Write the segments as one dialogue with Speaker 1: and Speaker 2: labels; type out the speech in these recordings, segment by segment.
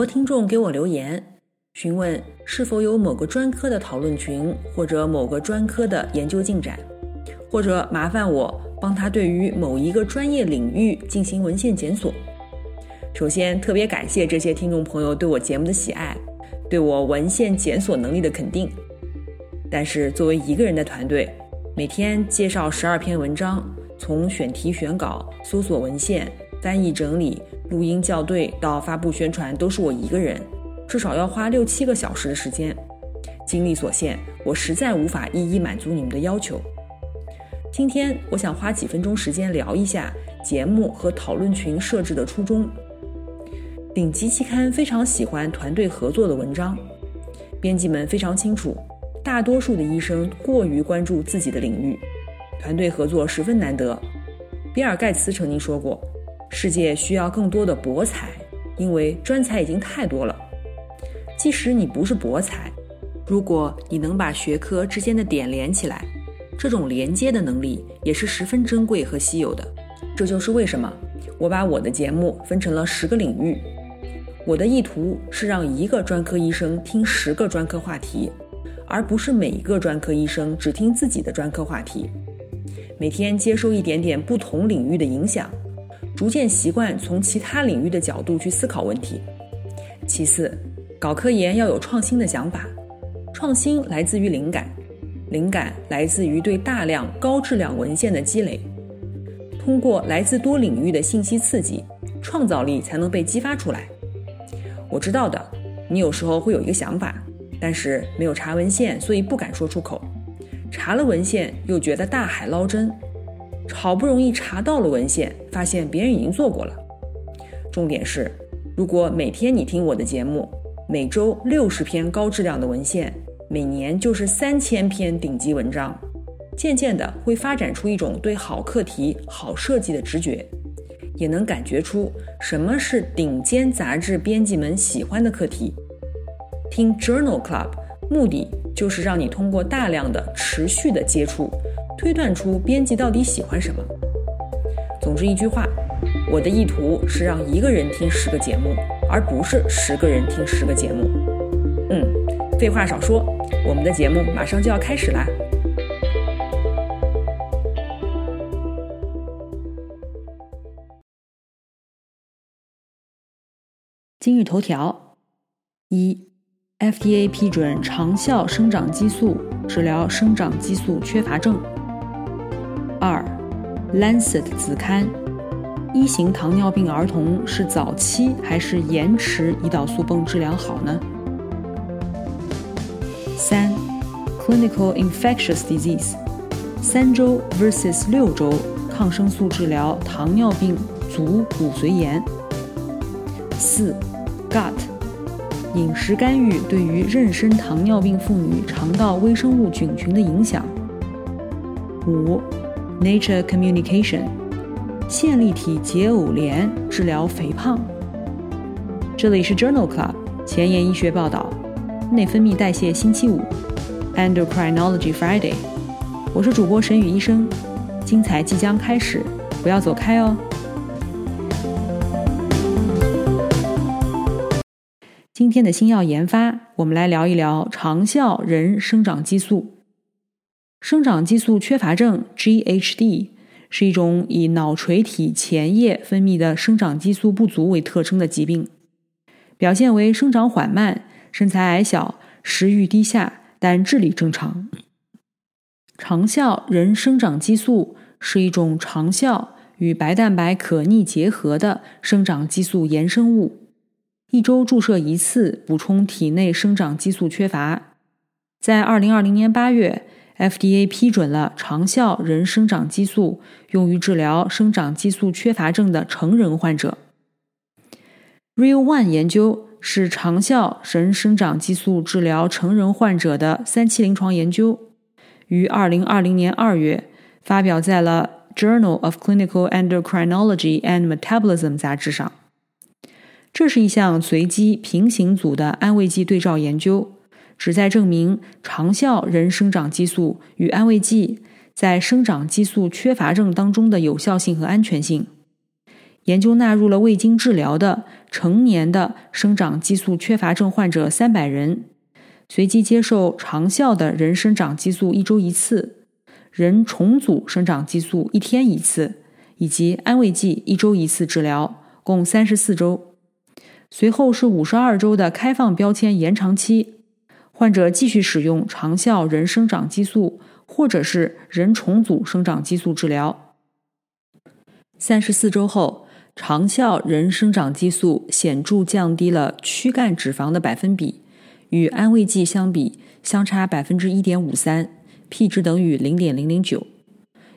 Speaker 1: 多听众给我留言，询问是否有某个专科的讨论群，或者某个专科的研究进展，或者麻烦我帮他对于某一个专业领域进行文献检索。首先，特别感谢这些听众朋友对我节目的喜爱，对我文献检索能力的肯定。但是，作为一个人的团队，每天介绍十二篇文章，从选题、选稿、搜索文献、翻译、整理。录音校对到发布宣传都是我一个人，至少要花六七个小时的时间。精力所限，我实在无法一一满足你们的要求。今天我想花几分钟时间聊一下节目和讨论群设置的初衷。顶级期刊非常喜欢团队合作的文章，编辑们非常清楚，大多数的医生过于关注自己的领域，团队合作十分难得。比尔盖茨曾经说过。世界需要更多的博才，因为专才已经太多了。即使你不是博才，如果你能把学科之间的点连起来，这种连接的能力也是十分珍贵和稀有的。这就是为什么我把我的节目分成了十个领域。我的意图是让一个专科医生听十个专科话题，而不是每一个专科医生只听自己的专科话题。每天接收一点点不同领域的影响。逐渐习惯从其他领域的角度去思考问题。其次，搞科研要有创新的想法，创新来自于灵感，灵感来自于对大量高质量文献的积累。通过来自多领域的信息刺激，创造力才能被激发出来。我知道的，你有时候会有一个想法，但是没有查文献，所以不敢说出口；查了文献，又觉得大海捞针。好不容易查到了文献，发现别人已经做过了。重点是，如果每天你听我的节目，每周六十篇高质量的文献，每年就是三千篇顶级文章，渐渐的会发展出一种对好课题、好设计的直觉，也能感觉出什么是顶尖杂志编辑们喜欢的课题。听 Journal Club，目的就是让你通过大量的持续的接触。推断出编辑到底喜欢什么。总之一句话，我的意图是让一个人听十个节目，而不是十个人听十个节目。嗯，废话少说，我们的节目马上就要开始啦。今日头条：一，FDA 批准长效生长激素治疗生长激素缺乏症。二，《Lancet》子刊：一型糖尿病儿童是早期还是延迟胰岛素泵治疗好呢？三，《Clinical Infectious Disease》：三周 vs 六周抗生素治疗糖尿病足骨髓炎。四，《Gut》：饮食干预对于妊娠糖尿病妇女肠道微生物菌群的影响。五。Nature Communication，线粒体解偶联治疗肥胖。这里是 Journal Club 前沿医学报道，内分泌代谢星期五，Endocrinology Friday。我是主播沈宇医生，精彩即将开始，不要走开哦。今天的新药研发，我们来聊一聊长效人生长激素。生长激素缺乏症 （GHD） 是一种以脑垂体前叶分泌的生长激素不足为特征的疾病，表现为生长缓慢、身材矮小、食欲低下，但智力正常。长效人生长激素是一种长效与白蛋白可逆结合的生长激素衍生物，一周注射一次，补充体内生长激素缺乏。在二零二零年八月。FDA 批准了长效人生长激素用于治疗生长激素缺乏症的成人患者。Real One 研究是长效人生长激素治疗成人患者的三期临床研究，于2020年2月发表在了《Journal of Clinical Endocrinology and Metabolism》杂志上。这是一项随机平行组的安慰剂对照研究。旨在证明长效人生长激素与安慰剂在生长激素缺乏症当中的有效性和安全性。研究纳入了未经治疗的成年的生长激素缺乏症患者三百人，随机接受长效的人生长激素一周一次，人重组生长激素一天一次，以及安慰剂一周一次治疗，共三十四周。随后是五十二周的开放标签延长期。患者继续使用长效人生长激素，或者是人重组生长激素治疗。三十四周后，长效人生长激素显著降低了躯干脂肪的百分比，与安慰剂相比相差百分之一点五三，p 值等于零点零零九，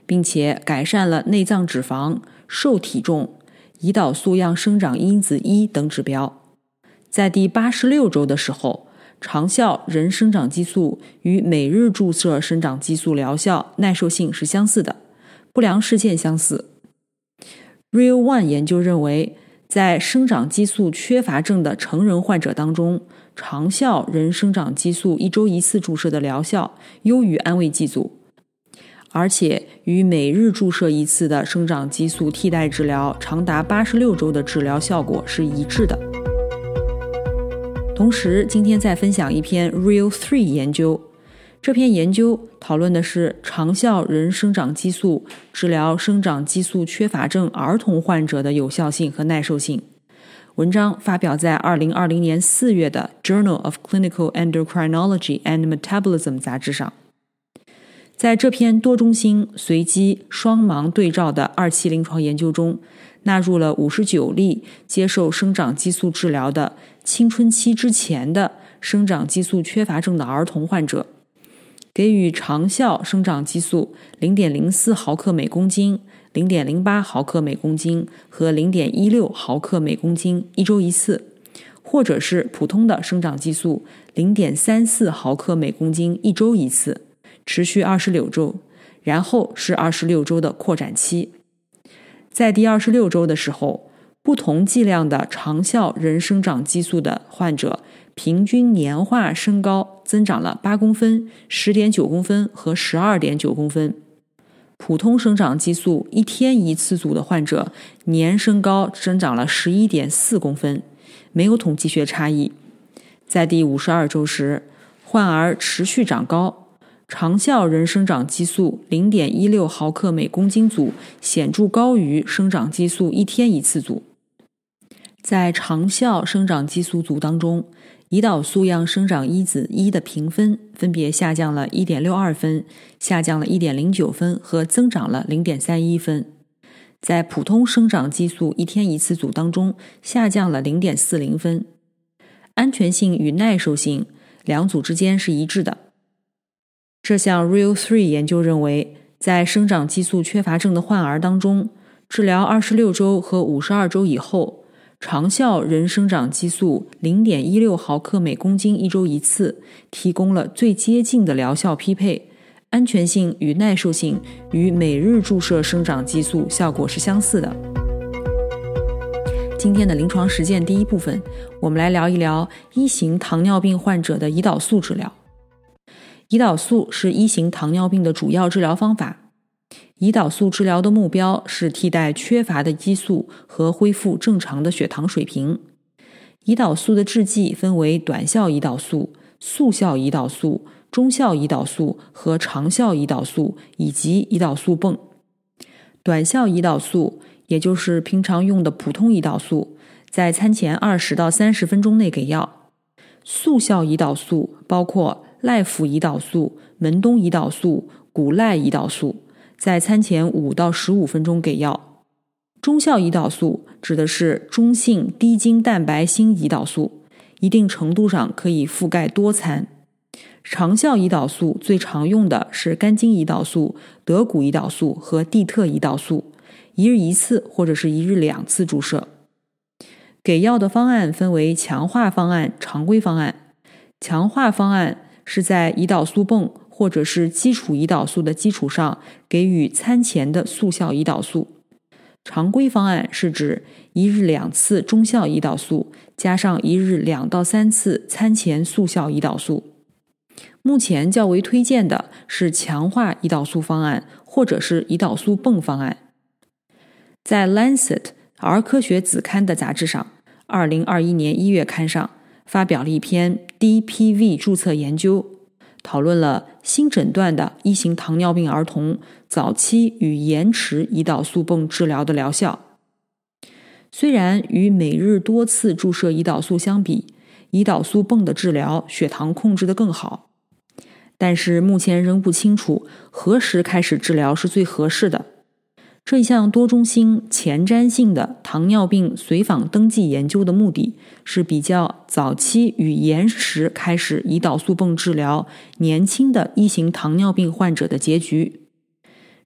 Speaker 1: 并且改善了内脏脂肪、瘦体重、胰岛素样生长因子一等指标。在第八十六周的时候。长效人生长激素与每日注射生长激素疗效耐受性是相似的，不良事件相似。Real One 研究认为，在生长激素缺乏症的成人患者当中，长效人生长激素一周一次注射的疗效优于安慰剂组，而且与每日注射一次的生长激素替代治疗长达八十六周的治疗效果是一致的。同时，今天再分享一篇 Real Three 研究。这篇研究讨论的是长效人生长激素治疗生长激素缺乏症儿童患者的有效性和耐受性。文章发表在2020年4月的《Journal of Clinical Endocrinology and Metabolism》杂志上。在这篇多中心随机双盲对照的二期临床研究中，纳入了59例接受生长激素治疗的。青春期之前的生长激素缺乏症的儿童患者，给予长效生长激素零点零四毫克每公斤、零点零八毫克每公斤和零点一六毫克每公斤一周一次，或者是普通的生长激素零点三四毫克每公斤一周一次，持续二十六周，然后是二十六周的扩展期，在第二十六周的时候。不同剂量的长效人生长激素的患者，平均年化身高增长了八公分、十点九公分和十二点九公分。普通生长激素一天一次组的患者，年身高增长了十一点四公分，没有统计学差异。在第五十二周时，患儿持续长高。长效人生长激素零点一六毫克每公斤组显著高于生长激素一天一次组。在长效生长激素组当中，胰岛素样生长因子一的评分分别下降了1.62分、下降了1.09分和增长了0.31分。在普通生长激素一天一次组当中，下降了0.40分。安全性与耐受性两组之间是一致的。这项 Real Three 研究认为，在生长激素缺乏症的患儿当中，治疗26周和52周以后。长效人生长激素零点一六毫克每公斤一周一次，提供了最接近的疗效匹配，安全性与耐受性与每日注射生长激素效果是相似的。今天的临床实践第一部分，我们来聊一聊一型糖尿病患者的胰岛素治疗。胰岛素是一型糖尿病的主要治疗方法。胰岛素治疗的目标是替代缺乏的激素和恢复正常的血糖水平。胰岛素的制剂分为短效胰岛素、速效胰岛素、中效胰岛素和长效胰岛素以及胰岛素泵。短效胰岛素，也就是平常用的普通胰岛素，在餐前二十到三十分钟内给药。速效胰岛素包括赖福胰岛素、门冬胰岛素、谷赖胰岛素。在餐前五到十五分钟给药。中效胰岛素指的是中性低精蛋白锌胰岛素，一定程度上可以覆盖多餐。长效胰岛素最常用的是肝精胰岛素、德谷胰岛素和地特胰岛素，一日一次或者是一日两次注射。给药的方案分为强化方案、常规方案。强化方案是在胰岛素泵或者是基础胰岛素的基础上给予餐前的速效胰岛素。常规方案是指一日两次中效胰岛素加上一日两到三次餐前速效胰岛素。目前较为推荐的是强化胰岛素方案或者是胰岛素泵方案。在《Lancet》儿科学子刊的杂志上，二零二一年一月刊上发表了一篇 DPV 注册研究，讨论了新诊断的一型糖尿病儿童早期与延迟胰岛素泵治疗的疗效。虽然与每日多次注射胰岛素相比，胰岛素泵的治疗血糖控制的更好。但是目前仍不清楚何时开始治疗是最合适的。这项多中心前瞻性的糖尿病随访登记研究的目的是比较早期与延迟开始胰岛素泵治疗年轻的一型糖尿病患者的结局。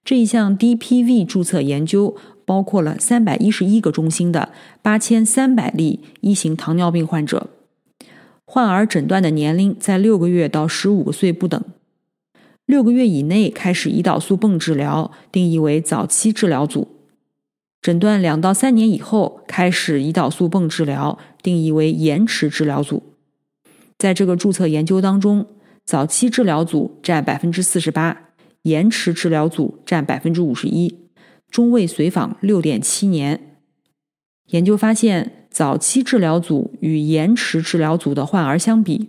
Speaker 1: 这一项 DPV 注册研究包括了三百一十一个中心的八千三百例一型糖尿病患者。患儿诊断的年龄在六个月到十五岁不等，六个月以内开始胰岛素泵治疗，定义为早期治疗组；诊断两到三年以后开始胰岛素泵治疗，定义为延迟治疗组。在这个注册研究当中，早期治疗组占百分之四十八，延迟治疗组占百分之五十一，中位随访六点七年。研究发现。早期治疗组与延迟治疗组的患儿相比，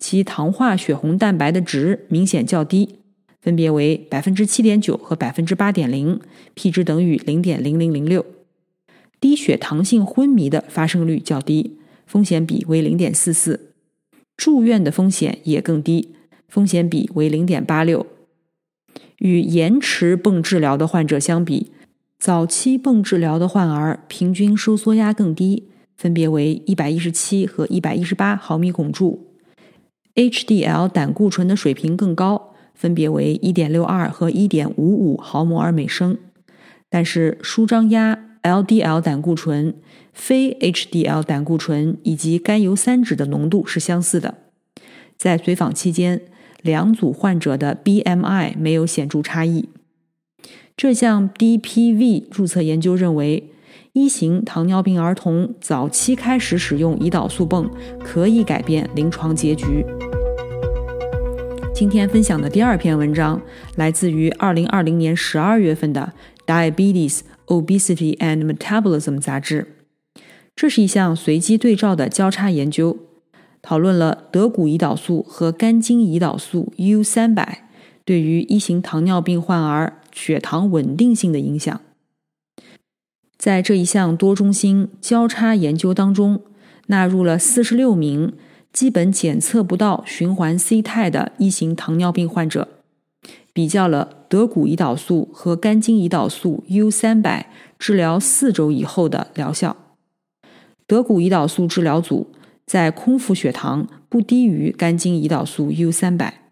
Speaker 1: 其糖化血红蛋白的值明显较低，分别为百分之七点九和百分之八点零，P 值等于零点零零零六。低血糖性昏迷的发生率较低，风险比为零点四四，住院的风险也更低，风险比为零点八六。与延迟泵治疗的患者相比，早期泵治疗的患儿平均收缩压更低。分别为一百一十七和一百一十八毫米汞柱，HDL 胆固醇的水平更高，分别为一点六二和一点五五毫摩尔每升。但是舒张压、LDL 胆固醇、非 HDL 胆固醇以及甘油三酯的浓度是相似的。在随访期间，两组患者的 BMI 没有显著差异。这项 DPV 注册研究认为。一型糖尿病儿童早期开始使用胰岛素泵，可以改变临床结局。今天分享的第二篇文章来自于2020年12月份的《Diabetes, Obesity and Metabolism》杂志。这是一项随机对照的交叉研究，讨论了德谷胰岛素和肝精胰岛素 U300 对于一型糖尿病患儿血糖稳定性的影响。在这一项多中心交叉研究当中，纳入了四十六名基本检测不到循环 C 肽的一型糖尿病患者，比较了德谷胰岛素和肝精胰岛素 U 三百治疗四周以后的疗效。德谷胰岛素治疗组在空腹血糖不低于肝精胰岛素 U 三百，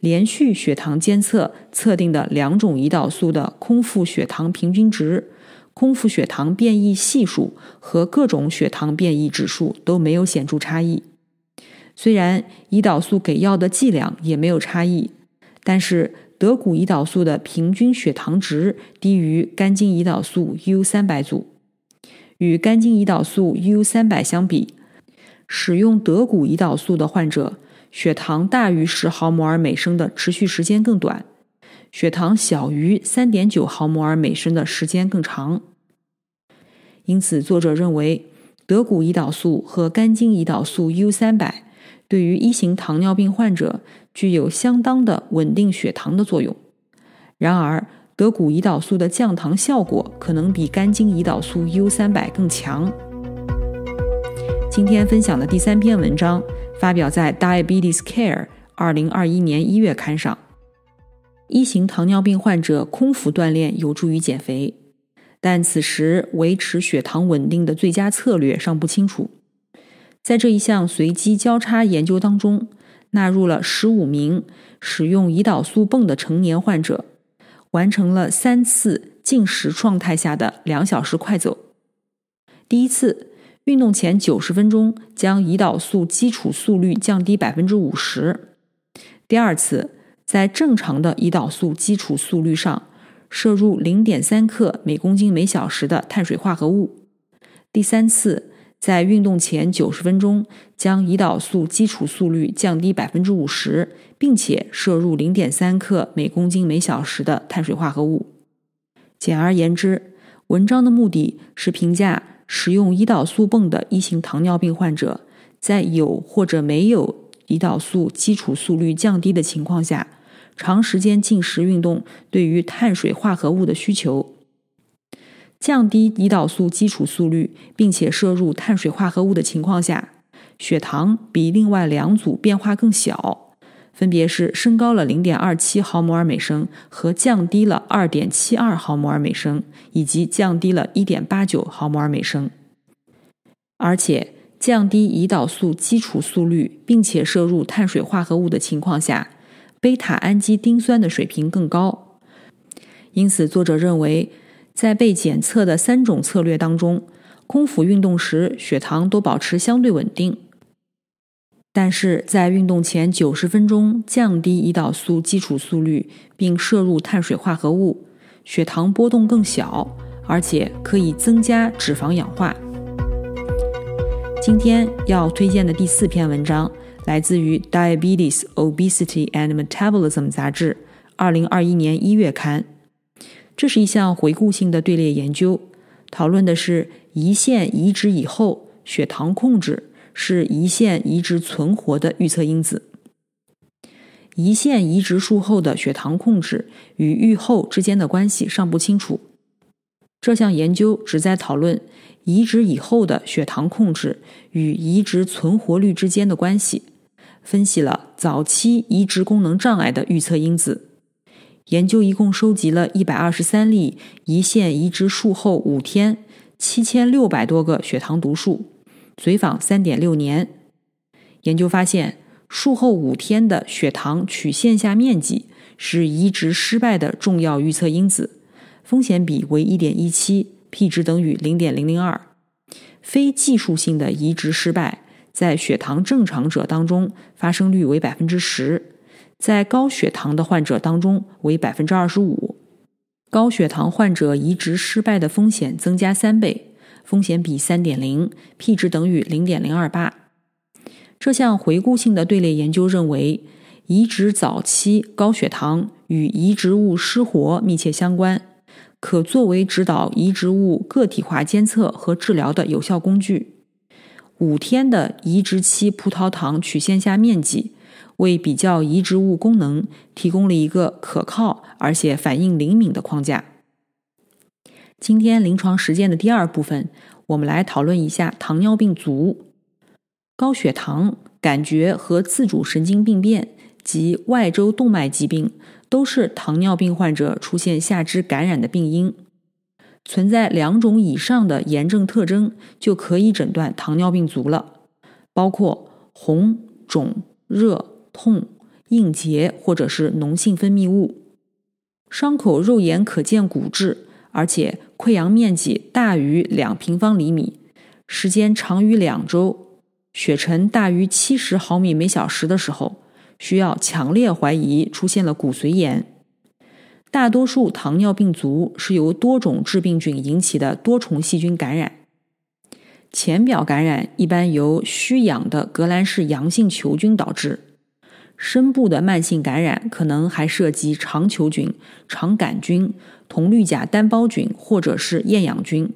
Speaker 1: 连续血糖监测测定的两种胰岛素的空腹血糖平均值。空腹血糖变异系数和各种血糖变异指数都没有显著差异。虽然胰岛素给药的剂量也没有差异，但是德谷胰岛素的平均血糖值低于肝精胰岛素 U 三百组。与肝精胰岛素 U 三百相比，使用德谷胰岛素的患者血糖大于十毫摩尔每升的持续时间更短。血糖小于三点九毫摩尔每升的时间更长，因此作者认为德谷胰岛素和肝精胰岛素 U 三百对于一型糖尿病患者具有相当的稳定血糖的作用。然而，德谷胰岛素的降糖效果可能比肝精胰岛素 U 三百更强。今天分享的第三篇文章发表在《Diabetes Care》二零二一年一月刊上。一型糖尿病患者空腹锻炼有助于减肥，但此时维持血糖稳定的最佳策略尚不清楚。在这一项随机交叉研究当中，纳入了十五名使用胰岛素泵的成年患者，完成了三次进食状态下的两小时快走。第一次，运动前九十分钟将胰岛素基础速率降低百分之五十；第二次，在正常的胰岛素基础速率上摄入零点三克每公斤每小时的碳水化合物；第三次。在运动前九十分钟，将胰岛素基础速率降低百分之五十，并且摄入零点三克每公斤每小时的碳水化合物。简而言之，文章的目的是评价使用胰岛素泵的一型糖尿病患者，在有或者没有胰岛素基础速率降低的情况下，长时间进食运动对于碳水化合物的需求。降低胰岛素基础速率，并且摄入碳水化合物的情况下，血糖比另外两组变化更小，分别是升高了零点二七毫摩尔每升和降低了二点七二毫摩尔每升，以及降低了一点八九毫摩尔每升。而且，降低胰岛素基础速率，并且摄入碳水化合物的情况下，贝塔氨基丁酸的水平更高。因此，作者认为。在被检测的三种策略当中，空腹运动时血糖都保持相对稳定，但是在运动前九十分钟降低胰岛素基础速率并摄入碳水化合物，血糖波动更小，而且可以增加脂肪氧化。今天要推荐的第四篇文章来自于《Diabetes, Obesity and Metabolism》杂志，二零二一年一月刊。这是一项回顾性的队列研究，讨论的是胰腺移植以后血糖控制是胰腺移植存活的预测因子。胰腺移植术后的血糖控制与预后之间的关系尚不清楚。这项研究旨在讨论移植以后的血糖控制与移植存活率之间的关系，分析了早期移植功能障碍的预测因子。研究一共收集了一百二十三例胰腺移植术后五天七千六百多个血糖读数，随访三点六年。研究发现，术后五天的血糖曲线下面积是移植失败的重要预测因子，风险比为一点一七，p 值等于零点零零二。非技术性的移植失败在血糖正常者当中发生率为百分之十。在高血糖的患者当中为百分之二十五，高血糖患者移植失败的风险增加三倍，风险比三点零，p 值等于零点零二八。这项回顾性的队列研究认为，移植早期高血糖与移植物失活密切相关，可作为指导移植物个体化监测和治疗的有效工具。五天的移植期葡萄糖曲线下面积。为比较移植物功能提供了一个可靠而且反应灵敏的框架。今天临床实践的第二部分，我们来讨论一下糖尿病足。高血糖、感觉和自主神经病变及外周动脉疾病都是糖尿病患者出现下肢感染的病因。存在两种以上的炎症特征，就可以诊断糖尿病足了，包括红、肿、热。痛、硬结或者是脓性分泌物，伤口肉眼可见骨质，而且溃疡面积大于两平方厘米，时间长于两周，血沉大于七十毫米每小时的时候，需要强烈怀疑出现了骨髓炎。大多数糖尿病足是由多种致病菌引起的多重细菌感染，浅表感染一般由虚氧的革兰氏阳性球菌导致。深部的慢性感染可能还涉及肠球菌、肠杆菌、铜绿假单胞菌或者是厌氧菌。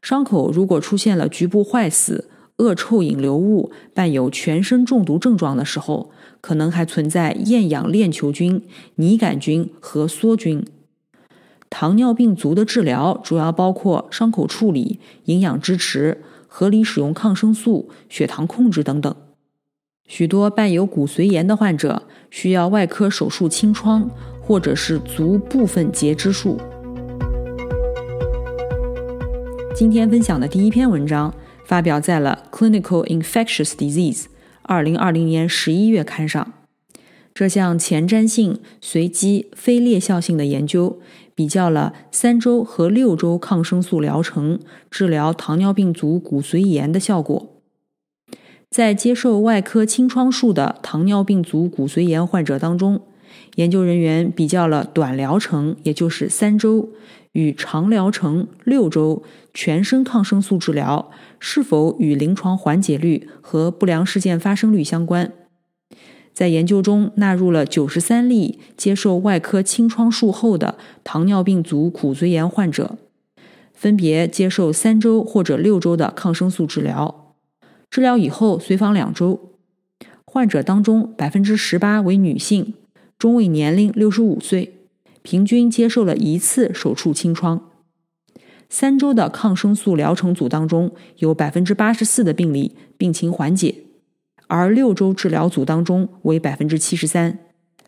Speaker 1: 伤口如果出现了局部坏死、恶臭引流物，伴有全身中毒症状的时候，可能还存在厌氧链球菌、拟杆菌和梭菌。糖尿病足的治疗主要包括伤口处理、营养支持、合理使用抗生素、血糖控制等等。许多伴有骨髓炎的患者需要外科手术清创，或者是足部分截肢术。今天分享的第一篇文章发表在了《Clinical Infectious Disease》二零二零年十一月刊上。这项前瞻性、随机、非裂效性的研究，比较了三周和六周抗生素疗程治疗糖尿病足骨髓炎的效果。在接受外科清创术的糖尿病足骨髓炎患者当中，研究人员比较了短疗程，也就是三周，与长疗程六周全身抗生素治疗是否与临床缓解率和不良事件发生率相关。在研究中纳入了九十三例接受外科清创术后的糖尿病足骨髓炎患者，分别接受三周或者六周的抗生素治疗。治疗以后随访两周，患者当中百分之十八为女性，中位年龄六十五岁，平均接受了一次手术清创。三周的抗生素疗程组当中，有百分之八十四的病例病情缓解。而六周治疗组当中为百分之七十三，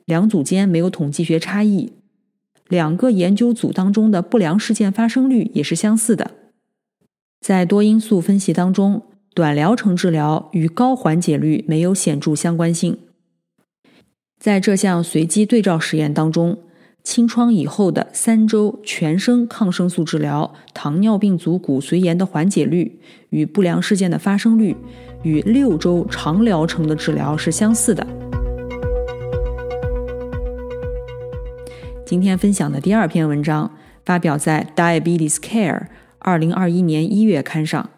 Speaker 1: 两组间没有统计学差异。两个研究组当中的不良事件发生率也是相似的。在多因素分析当中，短疗程治疗与高缓解率没有显著相关性。在这项随机对照实验当中，清创以后的三周全身抗生素治疗糖尿病足骨髓炎的缓解率与不良事件的发生率。与六周长疗程的治疗是相似的。今天分享的第二篇文章发表在《Diabetes Care》二零二一年一月刊上。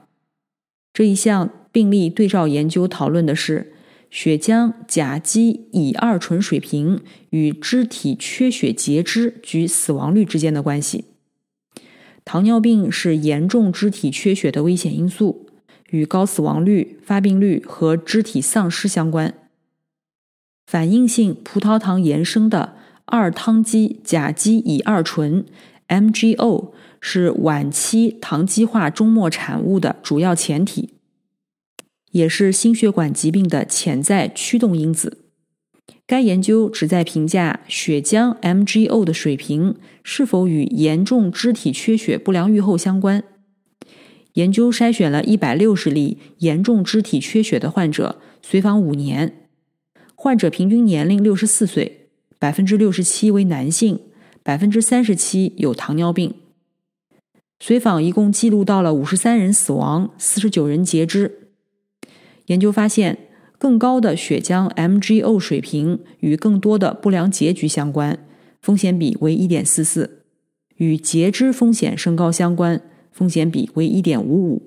Speaker 1: 这一项病例对照研究讨论的是血浆甲基乙二醇水平与肢体缺血截肢及死亡率之间的关系。糖尿病是严重肢体缺血的危险因素。与高死亡率、发病率和肢体丧失相关。反应性葡萄糖衍生的二羟基甲基乙二醇 （MGO） 是晚期糖基化终末产物的主要前体，也是心血管疾病的潜在驱动因子。该研究旨在评价血浆 MGO 的水平是否与严重肢体缺血不良预后相关。研究筛选了一百六十例严重肢体缺血的患者，随访五年。患者平均年龄六十四岁，百分之六十七为男性，百分之三十七有糖尿病。随访一共记录到了五十三人死亡，四十九人截肢。研究发现，更高的血浆 MGO 水平与更多的不良结局相关，风险比为一点四四，与截肢风险升高相关。风险比为一点五五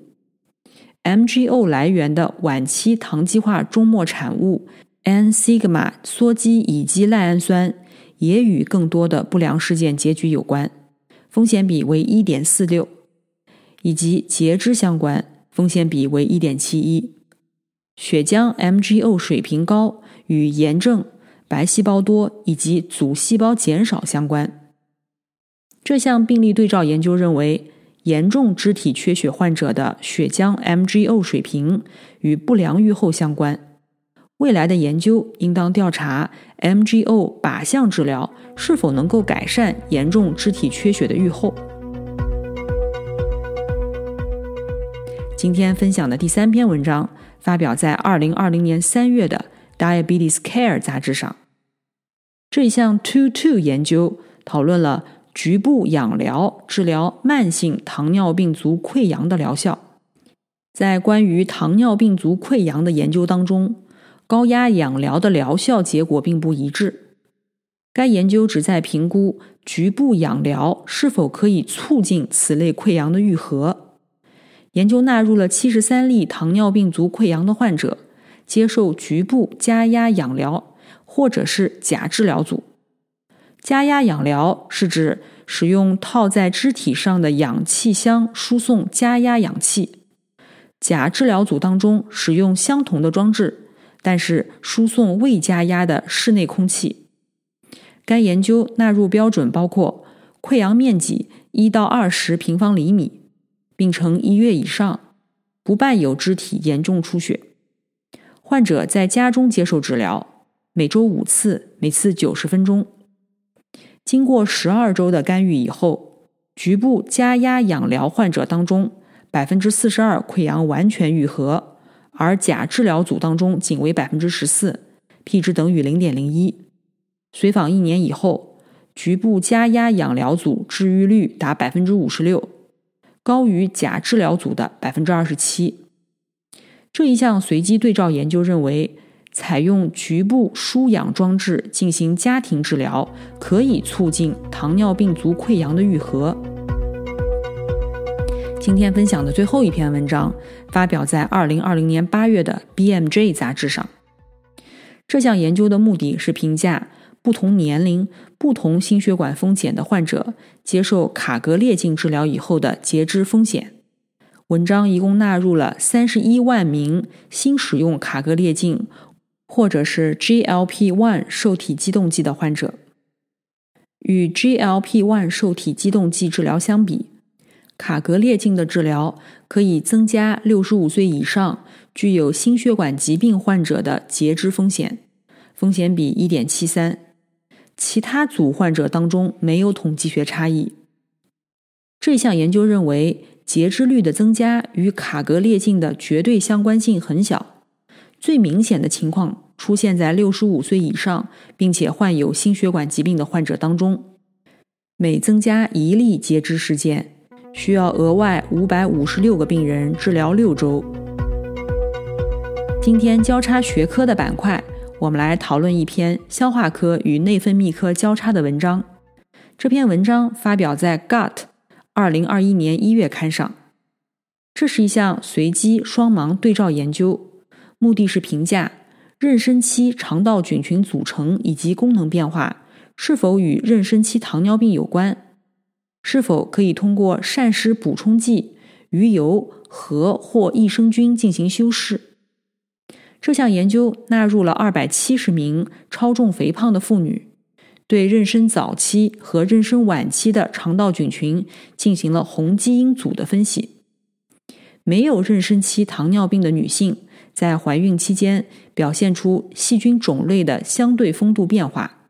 Speaker 1: ，MGO 来源的晚期糖基化终末产物 N sigma 羧基乙基赖氨酸也与更多的不良事件结局有关，风险比为一点四六，以及截肢相关，风险比为一点七一。血浆 MGO 水平高与炎症、白细胞多以及组细胞减少相关。这项病例对照研究认为。严重肢体缺血患者的血浆 MGO 水平与不良预后相关。未来的研究应当调查 MGO 靶向治疗是否能够改善严重肢体缺血的预后。今天分享的第三篇文章发表在二零二零年三月的《Diabetes Care》杂志上。这一项 Two Two 研究讨论了。局部氧疗治疗慢性糖尿病足溃疡的疗效，在关于糖尿病足溃疡的研究当中，高压氧疗的疗效结果并不一致。该研究旨在评估局部氧疗是否可以促进此类溃疡的愈合。研究纳入了七十三例糖尿病足溃疡的患者，接受局部加压氧疗或者是钾治疗组。加压氧疗是指使用套在肢体上的氧气箱输送加压氧气。钾治疗组当中使用相同的装置，但是输送未加压的室内空气。该研究纳入标准包括溃疡面积一到二十平方厘米，病程一月以上，不伴有肢体严重出血。患者在家中接受治疗，每周五次，每次九十分钟。经过十二周的干预以后，局部加压氧疗患者当中，百分之四十二溃疡完全愈合，而甲治疗组当中仅为百分之十四，p 值等于零点零一。随访一年以后，局部加压氧疗组治愈率达百分之五十六，高于甲治疗组的百分之二十七。这一项随机对照研究认为，采用局部输氧装置进行家庭治疗，可以促进糖尿病足溃疡的愈合。今天分享的最后一篇文章发表在二零二零年八月的 BMJ 杂志上。这项研究的目的是评价不同年龄、不同心血管风险的患者接受卡格列净治疗以后的截肢风险。文章一共纳入了三十一万名新使用卡格列净或者是 GLP-1 受体激动剂的患者。与 GLP-1 受体激动剂治疗相比，卡格列净的治疗可以增加六十五岁以上具有心血管疾病患者的截肢风险，风险比一点七三。其他组患者当中没有统计学差异。这项研究认为。截肢率的增加与卡格列净的绝对相关性很小，最明显的情况出现在六十五岁以上并且患有心血管疾病的患者当中。每增加一例截肢事件，需要额外五百五十六个病人治疗六周。今天交叉学科的板块，我们来讨论一篇消化科与内分泌科交叉的文章。这篇文章发表在《Gut》。二零二一年一月刊上，这是一项随机双盲对照研究，目的是评价妊娠期肠道菌群组成以及功能变化是否与妊娠期糖尿病有关，是否可以通过膳食补充剂、鱼油和或益生菌进行修饰。这项研究纳入了二百七十名超重肥胖的妇女。对妊娠早期和妊娠晚期的肠道菌群进行了红基因组的分析。没有妊娠期糖尿病的女性在怀孕期间表现出细菌种类的相对风度变化，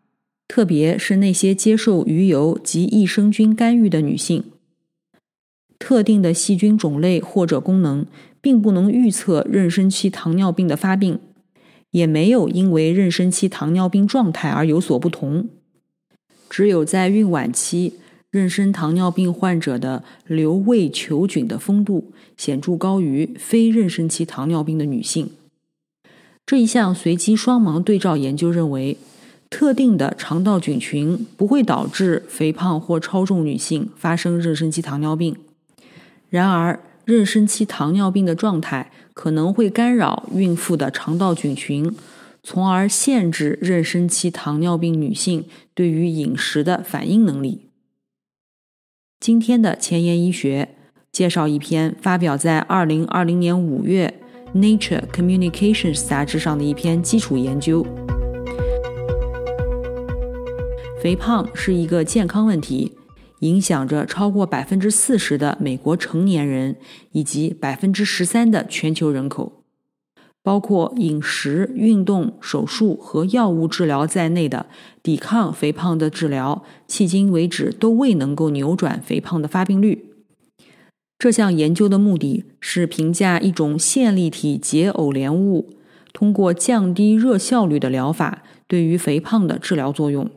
Speaker 1: 特别是那些接受鱼油及益生菌干预的女性。特定的细菌种类或者功能并不能预测妊娠期糖尿病的发病，也没有因为妊娠期糖尿病状态而有所不同。只有在孕晚期，妊娠糖尿病患者的瘤胃球菌的丰度显著高于非妊娠期糖尿病的女性。这一项随机双盲对照研究认为，特定的肠道菌群不会导致肥胖或超重女性发生妊娠期糖尿病。然而，妊娠期糖尿病的状态可能会干扰孕妇的肠道菌群。从而限制妊娠期糖尿病女性对于饮食的反应能力。今天的前沿医学介绍一篇发表在二零二零年五月《Nature Communications》杂志上的一篇基础研究。肥胖是一个健康问题，影响着超过百分之四十的美国成年人以及百分之十三的全球人口。包括饮食、运动、手术和药物治疗在内的抵抗肥胖的治疗，迄今为止都未能够扭转肥胖的发病率。这项研究的目的是评价一种线粒体解偶联物通过降低热效率的疗法对于肥胖的治疗作用。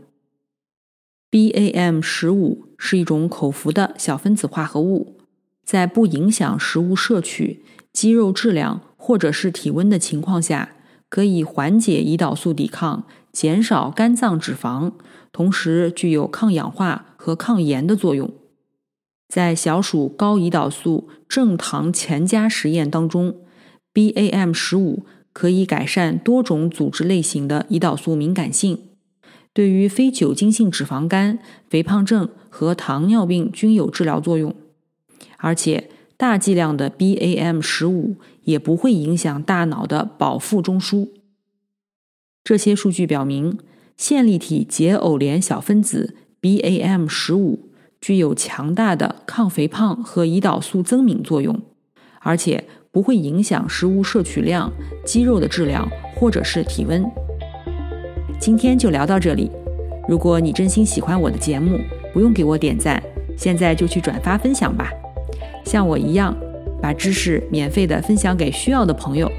Speaker 1: BAM 十五是一种口服的小分子化合物，在不影响食物摄取、肌肉质量。或者是体温的情况下，可以缓解胰岛素抵抗，减少肝脏脂肪，同时具有抗氧化和抗炎的作用。在小鼠高胰岛素正糖前加实验当中，BAM 十五可以改善多种组织类型的胰岛素敏感性，对于非酒精性脂肪肝、肥胖症和糖尿病均有治疗作用，而且。大剂量的 BAM 十五也不会影响大脑的保腹中枢。这些数据表明，线粒体解偶联小分子 BAM 十五具有强大的抗肥胖和胰岛素增敏作用，而且不会影响食物摄取量、肌肉的质量或者是体温。今天就聊到这里。如果你真心喜欢我的节目，不用给我点赞，现在就去转发分享吧。像我一样，把知识免费的分享给需要的朋友。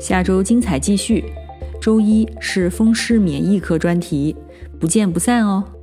Speaker 1: 下周精彩继续，周一是风湿免疫科专题，不见不散哦。